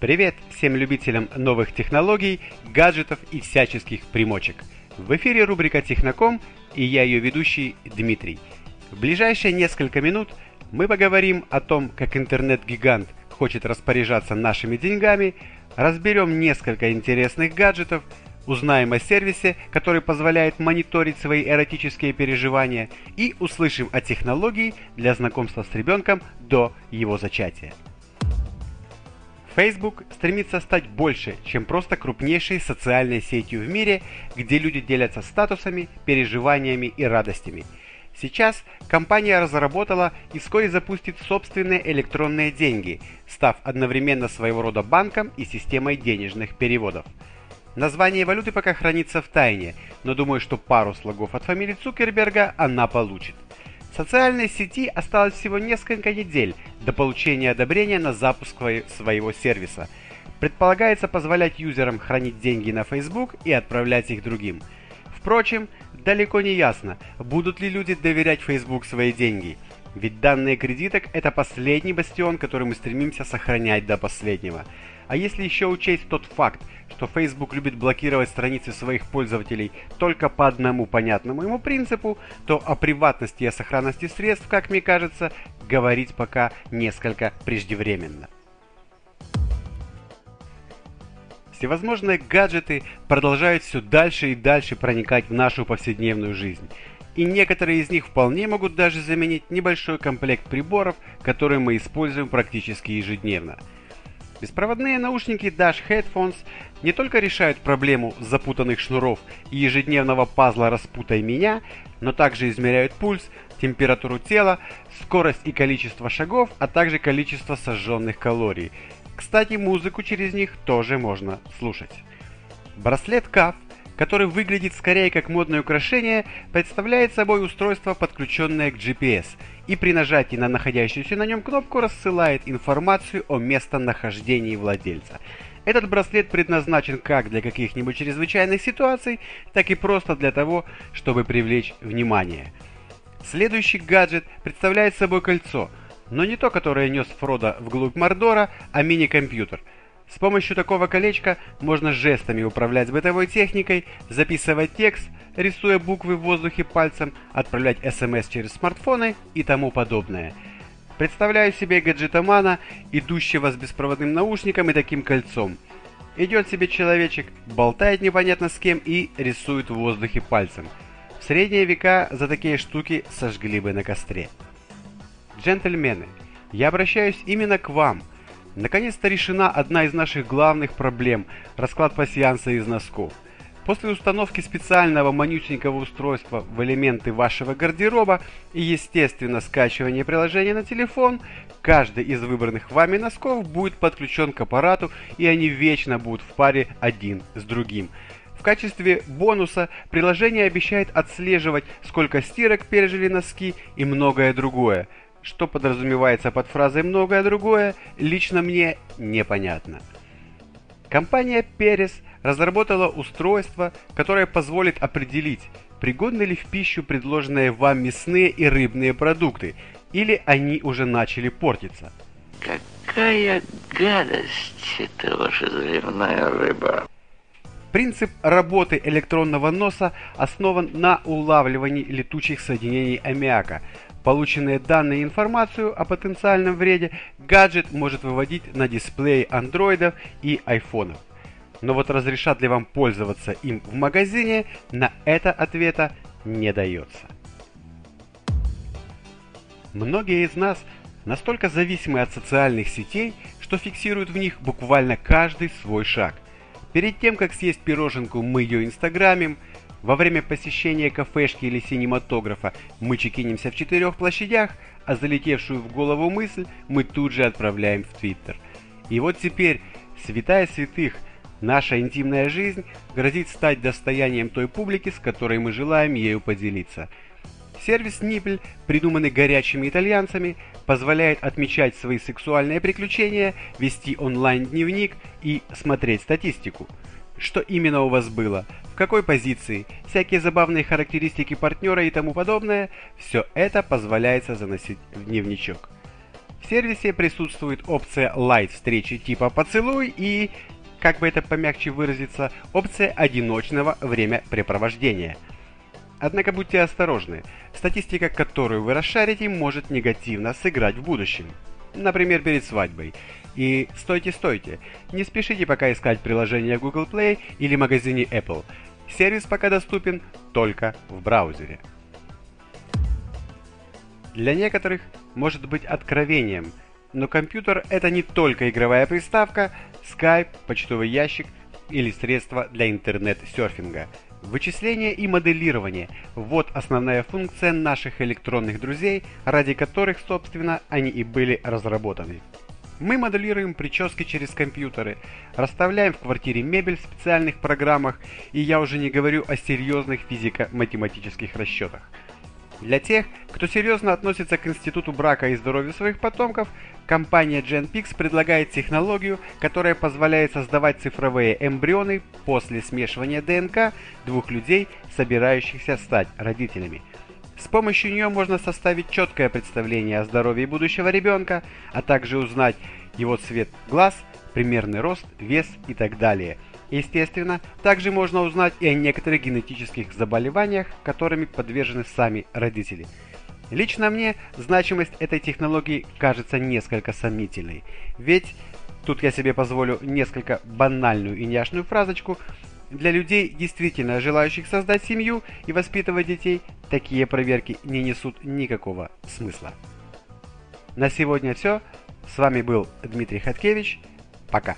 Привет всем любителям новых технологий, гаджетов и всяческих примочек. В эфире рубрика «Техноком» и я ее ведущий Дмитрий. В ближайшие несколько минут мы поговорим о том, как интернет-гигант хочет распоряжаться нашими деньгами, разберем несколько интересных гаджетов, узнаем о сервисе, который позволяет мониторить свои эротические переживания и услышим о технологии для знакомства с ребенком до его зачатия. Facebook стремится стать больше, чем просто крупнейшей социальной сетью в мире, где люди делятся статусами, переживаниями и радостями. Сейчас компания разработала и вскоре запустит собственные электронные деньги, став одновременно своего рода банком и системой денежных переводов. Название валюты пока хранится в тайне, но думаю, что пару слогов от фамилии Цукерберга она получит. Социальной сети осталось всего несколько недель до получения одобрения на запуск своего сервиса. Предполагается позволять юзерам хранить деньги на Facebook и отправлять их другим. Впрочем, далеко не ясно, будут ли люди доверять Facebook свои деньги. Ведь данные кредиток – это последний бастион, который мы стремимся сохранять до последнего. А если еще учесть тот факт, что Facebook любит блокировать страницы своих пользователей только по одному понятному ему принципу, то о приватности и о сохранности средств, как мне кажется, говорить пока несколько преждевременно. Всевозможные гаджеты продолжают все дальше и дальше проникать в нашу повседневную жизнь. И некоторые из них вполне могут даже заменить небольшой комплект приборов, которые мы используем практически ежедневно – Беспроводные наушники Dash Headphones не только решают проблему запутанных шнуров и ежедневного пазла «Распутай меня», но также измеряют пульс, температуру тела, скорость и количество шагов, а также количество сожженных калорий. Кстати, музыку через них тоже можно слушать. Браслет CAF который выглядит скорее как модное украшение, представляет собой устройство, подключенное к GPS, и при нажатии на находящуюся на нем кнопку рассылает информацию о местонахождении владельца. Этот браслет предназначен как для каких-нибудь чрезвычайных ситуаций, так и просто для того, чтобы привлечь внимание. Следующий гаджет представляет собой кольцо, но не то, которое нес Фродо вглубь Мордора, а мини-компьютер – с помощью такого колечка можно жестами управлять бытовой техникой, записывать текст, рисуя буквы в воздухе пальцем, отправлять смс через смартфоны и тому подобное. Представляю себе гаджетомана, идущего с беспроводным наушником и таким кольцом. Идет себе человечек, болтает непонятно с кем и рисует в воздухе пальцем. В средние века за такие штуки сожгли бы на костре. Джентльмены, я обращаюсь именно к вам – Наконец-то решена одна из наших главных проблем – расклад пассианса из носков. После установки специального манютенького устройства в элементы вашего гардероба и, естественно, скачивания приложения на телефон, каждый из выбранных вами носков будет подключен к аппарату, и они вечно будут в паре один с другим. В качестве бонуса приложение обещает отслеживать, сколько стирок пережили носки и многое другое – что подразумевается под фразой «многое другое», лично мне непонятно. Компания Перес разработала устройство, которое позволит определить, пригодны ли в пищу предложенные вам мясные и рыбные продукты, или они уже начали портиться. Какая гадость это ваша заливная рыба. Принцип работы электронного носа основан на улавливании летучих соединений аммиака – Полученные данные и информацию о потенциальном вреде гаджет может выводить на дисплеи андроидов и айфонов. Но вот разрешат ли вам пользоваться им в магазине, на это ответа не дается. Многие из нас настолько зависимы от социальных сетей, что фиксируют в них буквально каждый свой шаг. Перед тем, как съесть пироженку, мы ее инстаграмим, во время посещения кафешки или синематографа мы чекинимся в четырех площадях, а залетевшую в голову мысль мы тут же отправляем в Твиттер. И вот теперь, святая святых, наша интимная жизнь грозит стать достоянием той публики, с которой мы желаем ею поделиться. Сервис Nipple, придуманный горячими итальянцами, позволяет отмечать свои сексуальные приключения, вести онлайн-дневник и смотреть статистику. Что именно у вас было? какой позиции, всякие забавные характеристики партнера и тому подобное, все это позволяется заносить в дневничок. В сервисе присутствует опция Light встречи типа поцелуй и, как бы это помягче выразиться, опция одиночного времяпрепровождения. Однако будьте осторожны, статистика, которую вы расшарите, может негативно сыграть в будущем. Например, перед свадьбой. И стойте, стойте, не спешите пока искать приложение Google Play или магазине Apple. Сервис пока доступен только в браузере. Для некоторых может быть откровением, но компьютер это не только игровая приставка, Skype, почтовый ящик или средство для интернет-серфинга. Вычисление и моделирование – вот основная функция наших электронных друзей, ради которых, собственно, они и были разработаны. Мы моделируем прически через компьютеры, расставляем в квартире мебель в специальных программах, и я уже не говорю о серьезных физико-математических расчетах. Для тех, кто серьезно относится к институту брака и здоровью своих потомков, компания GenPix предлагает технологию, которая позволяет создавать цифровые эмбрионы после смешивания ДНК двух людей, собирающихся стать родителями. С помощью нее можно составить четкое представление о здоровье будущего ребенка, а также узнать его цвет глаз, примерный рост, вес и так далее. Естественно, также можно узнать и о некоторых генетических заболеваниях, которыми подвержены сами родители. Лично мне значимость этой технологии кажется несколько сомнительной, ведь, тут я себе позволю несколько банальную и няшную фразочку, для людей, действительно желающих создать семью и воспитывать детей, такие проверки не несут никакого смысла. На сегодня все. С вами был Дмитрий Хаткевич. Пока.